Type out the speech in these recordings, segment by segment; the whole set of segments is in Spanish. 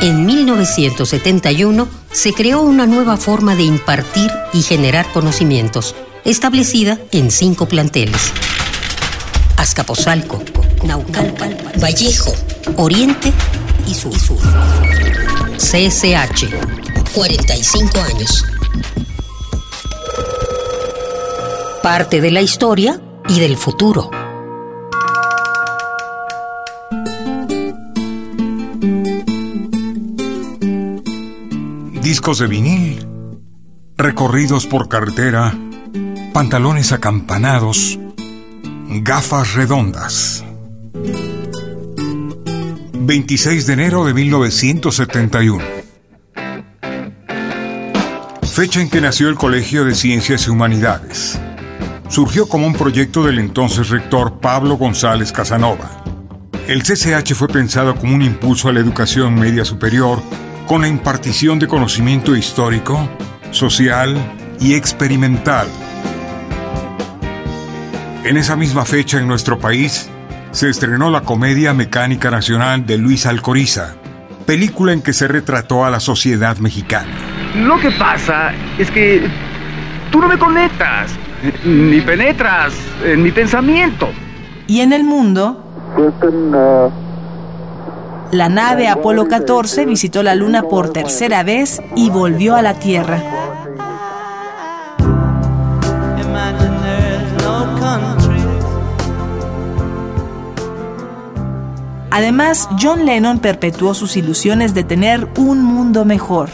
En 1971 se creó una nueva forma de impartir y generar conocimientos, establecida en cinco planteles. Azcapotzalco, Naucalpan, Vallejo, Oriente y Sur. CSH, 45 años. Parte de la historia y del futuro. Discos de vinil, recorridos por carretera, pantalones acampanados, gafas redondas. 26 de enero de 1971. Fecha en que nació el Colegio de Ciencias y Humanidades. Surgió como un proyecto del entonces rector Pablo González Casanova. El CCH fue pensado como un impulso a la educación media superior con la impartición de conocimiento histórico, social y experimental. En esa misma fecha en nuestro país se estrenó la comedia Mecánica Nacional de Luis Alcoriza, película en que se retrató a la sociedad mexicana. Lo que pasa es que tú no me conectas, ni penetras en mi pensamiento. Y en el mundo... La nave Apolo 14 visitó la Luna por tercera vez y volvió a la Tierra. Además, John Lennon perpetuó sus ilusiones de tener un mundo mejor.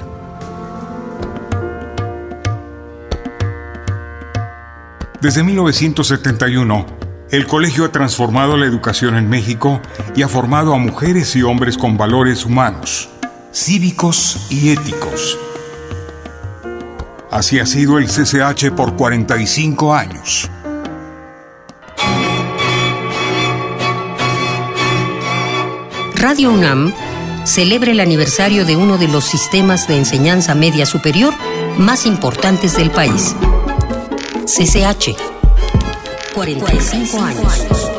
Desde 1971, el colegio ha transformado la educación en México y ha formado a mujeres y hombres con valores humanos, cívicos y éticos. Así ha sido el CCH por 45 años. Radio UNAM celebra el aniversario de uno de los sistemas de enseñanza media superior más importantes del país. CCH 45 años.